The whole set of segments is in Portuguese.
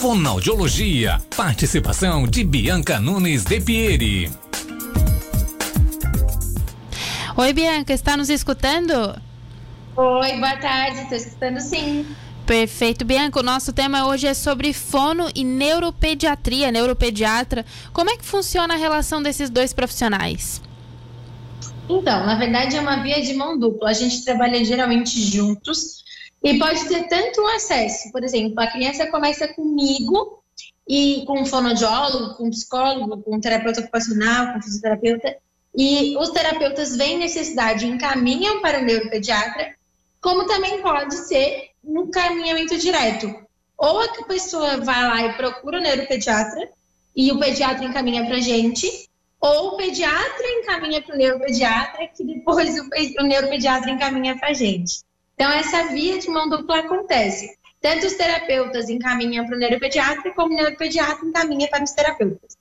Fonoaudiologia. Participação de Bianca Nunes de Pieri. Oi, Bianca, está nos escutando? Oi, boa tarde, estou escutando sim. Perfeito. Bianca, o nosso tema hoje é sobre fono e neuropediatria, neuropediatra. Como é que funciona a relação desses dois profissionais? Então, na verdade é uma via de mão dupla. A gente trabalha geralmente juntos e pode ter tanto acesso. Por exemplo, a criança começa comigo e com um fonoaudiólogo, com um psicólogo, com um terapeuta ocupacional, com um fisioterapeuta, e os terapeutas veem necessidade e encaminham para o neuropediatra, como também pode ser no caminhamento direto. Ou a pessoa vai lá e procura o neuropediatra e o pediatra encaminha para a gente, ou o pediatra encaminha para o neuropediatra, que depois o, o neuropediatra encaminha para a gente. Então, essa via de mão dupla acontece. Tanto os terapeutas encaminham para o neuropediatra, como o neuropediatra encaminha para os terapeutas.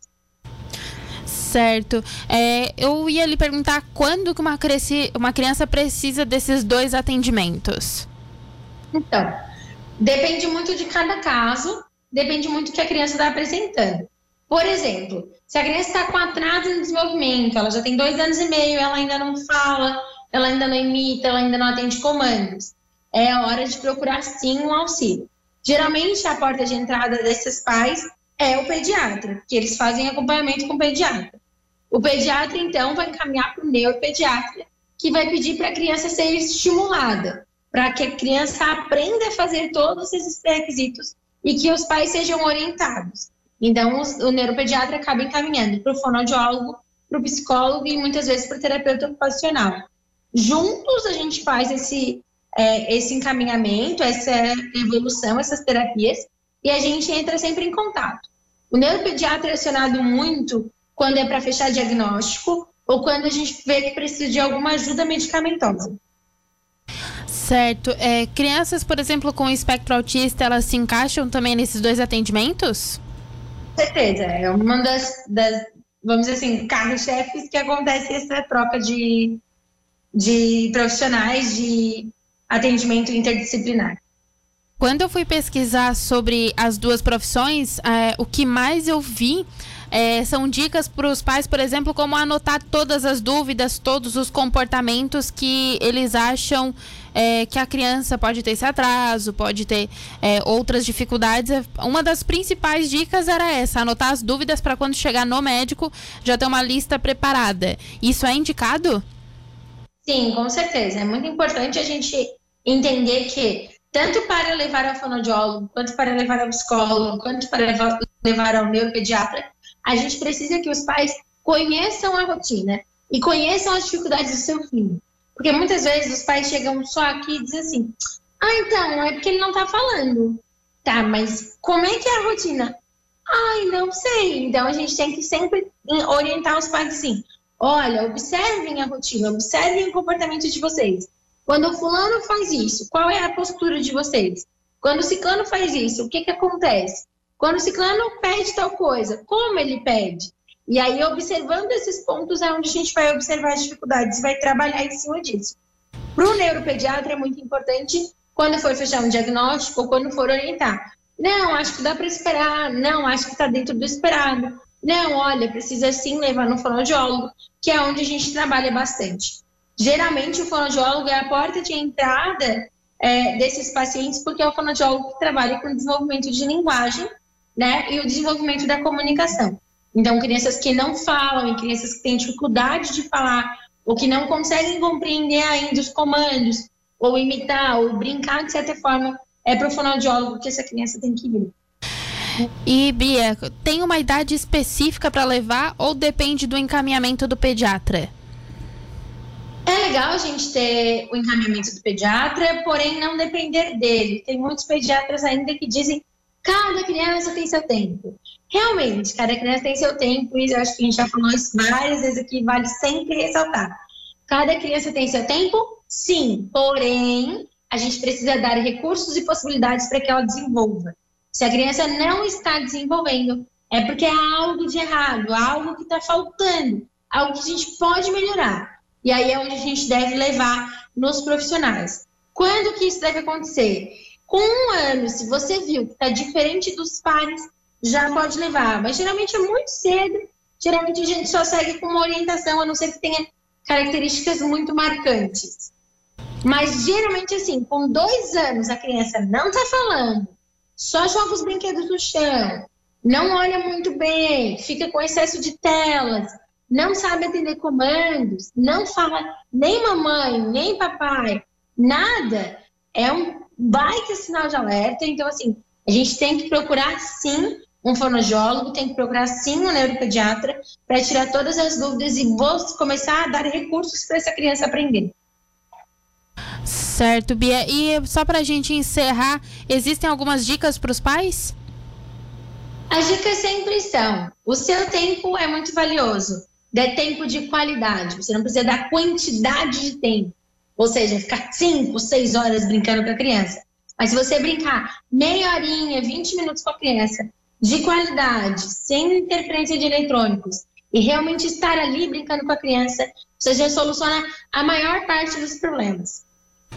Certo. É, eu ia lhe perguntar quando que uma, cresci, uma criança precisa desses dois atendimentos. Então, depende muito de cada caso, depende muito do que a criança está apresentando. Por exemplo, se a criança está com atraso no desenvolvimento, ela já tem dois anos e meio, ela ainda não fala, ela ainda não imita, ela ainda não atende comandos, é hora de procurar sim um auxílio. Geralmente, a porta de entrada desses pais é o pediatra, que eles fazem acompanhamento com o pediatra. O pediatra, então, vai encaminhar para o neuropediatra, que vai pedir para a criança ser estimulada para que a criança aprenda a fazer todos esses pré-requisitos e que os pais sejam orientados. Então, o neuropediatra acaba encaminhando para o fonoaudiólogo, para o psicólogo e muitas vezes para o terapeuta ocupacional. Juntos a gente faz esse, é, esse encaminhamento, essa evolução, essas terapias, e a gente entra sempre em contato. O neuropediatra é acionado muito quando é para fechar diagnóstico ou quando a gente vê que precisa de alguma ajuda medicamentosa. Certo. É, crianças, por exemplo, com espectro autista, elas se encaixam também nesses dois atendimentos? Com certeza. É uma das, das vamos dizer assim, carros-chefes que acontece essa troca de, de profissionais de atendimento interdisciplinar. Quando eu fui pesquisar sobre as duas profissões, é, o que mais eu vi é, são dicas para os pais, por exemplo, como anotar todas as dúvidas, todos os comportamentos que eles acham é, que a criança pode ter esse atraso, pode ter é, outras dificuldades. Uma das principais dicas era essa: anotar as dúvidas para quando chegar no médico já ter uma lista preparada. Isso é indicado? Sim, com certeza. É muito importante a gente entender que tanto para levar ao fonoaudiólogo, quanto para levar ao psicólogo, quanto para levar, ao neuropediatra, a gente precisa que os pais conheçam a rotina e conheçam as dificuldades do seu filho. Porque muitas vezes os pais chegam só aqui e dizem assim: ah, então, é porque ele não tá falando. Tá, mas como é que é a rotina? Ai, não sei. Então a gente tem que sempre orientar os pais assim: olha, observem a rotina, observem o comportamento de vocês. Quando o fulano faz isso, qual é a postura de vocês? Quando o ciclano faz isso, o que, que acontece? Quando o ciclano pede tal coisa, como ele pede? E aí, observando esses pontos, é onde a gente vai observar as dificuldades vai trabalhar em cima disso. Para o neuropediatra, é muito importante, quando for fechar um diagnóstico ou quando for orientar. Não, acho que dá para esperar. Não, acho que está dentro do esperado. Não, olha, precisa sim levar no fonoaudiólogo, que é onde a gente trabalha bastante. Geralmente, o fonoaudiólogo é a porta de entrada é, desses pacientes, porque é o fonoaudiólogo que trabalha com desenvolvimento de linguagem né, e o desenvolvimento da comunicação. Então, crianças que não falam e crianças que têm dificuldade de falar ou que não conseguem compreender ainda os comandos, ou imitar, ou brincar de certa forma, é para o fonoaudiólogo que essa criança tem que ir. E, Bia, tem uma idade específica para levar ou depende do encaminhamento do pediatra? É legal a gente ter o encaminhamento do pediatra, porém não depender dele. Tem muitos pediatras ainda que dizem Cada criança tem seu tempo. Realmente, cada criança tem seu tempo, e eu acho que a gente já falou isso várias vezes aqui, vale sempre ressaltar. Cada criança tem seu tempo? Sim, porém, a gente precisa dar recursos e possibilidades para que ela desenvolva. Se a criança não está desenvolvendo, é porque há algo de errado, algo que está faltando, algo que a gente pode melhorar. E aí é onde a gente deve levar nos profissionais. Quando que isso deve acontecer? Com um ano, se você viu que está diferente dos pares, já pode levar. Mas geralmente é muito cedo. Geralmente a gente só segue com uma orientação, a não ser que tenha características muito marcantes. Mas geralmente, assim, com dois anos a criança não está falando, só joga os brinquedos no chão, não olha muito bem, fica com excesso de telas, não sabe atender comandos, não fala nem mamãe, nem papai, nada, é um baita sinal de alerta. Então, assim, a gente tem que procurar sim um fonoaudiólogo, tem que procurar sim um neuropediatra para tirar todas as dúvidas e começar a dar recursos para essa criança aprender. Certo, Bia. E só para a gente encerrar, existem algumas dicas para os pais? As dicas sempre são: o seu tempo é muito valioso, dê tempo de qualidade. Você não precisa dar quantidade de tempo, ou seja, ficar 5, 6 horas brincando com a criança. Mas se você brincar meia horinha, 20 minutos com a criança, de qualidade, sem interferência de eletrônicos, e realmente estar ali brincando com a criança, você já soluciona a maior parte dos problemas.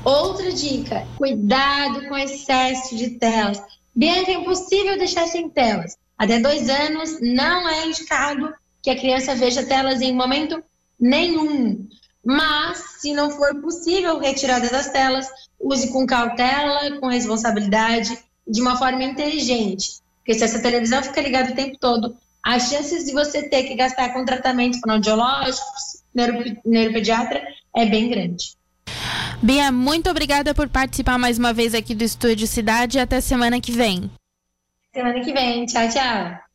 Outra dica: cuidado com excesso de telas. Bianca, é impossível deixar sem telas. Até dois anos não é indicado que a criança veja telas em momento nenhum. Mas, se não for possível retirada das telas, use com cautela, com responsabilidade, de uma forma inteligente. Porque se essa televisão fica ligada o tempo todo, as chances de você ter que gastar com tratamento fonoaudiológico, neuropediatra, é bem grande. Bia, muito obrigada por participar mais uma vez aqui do Estúdio Cidade. Até semana que vem. Semana que vem. Tchau, tchau.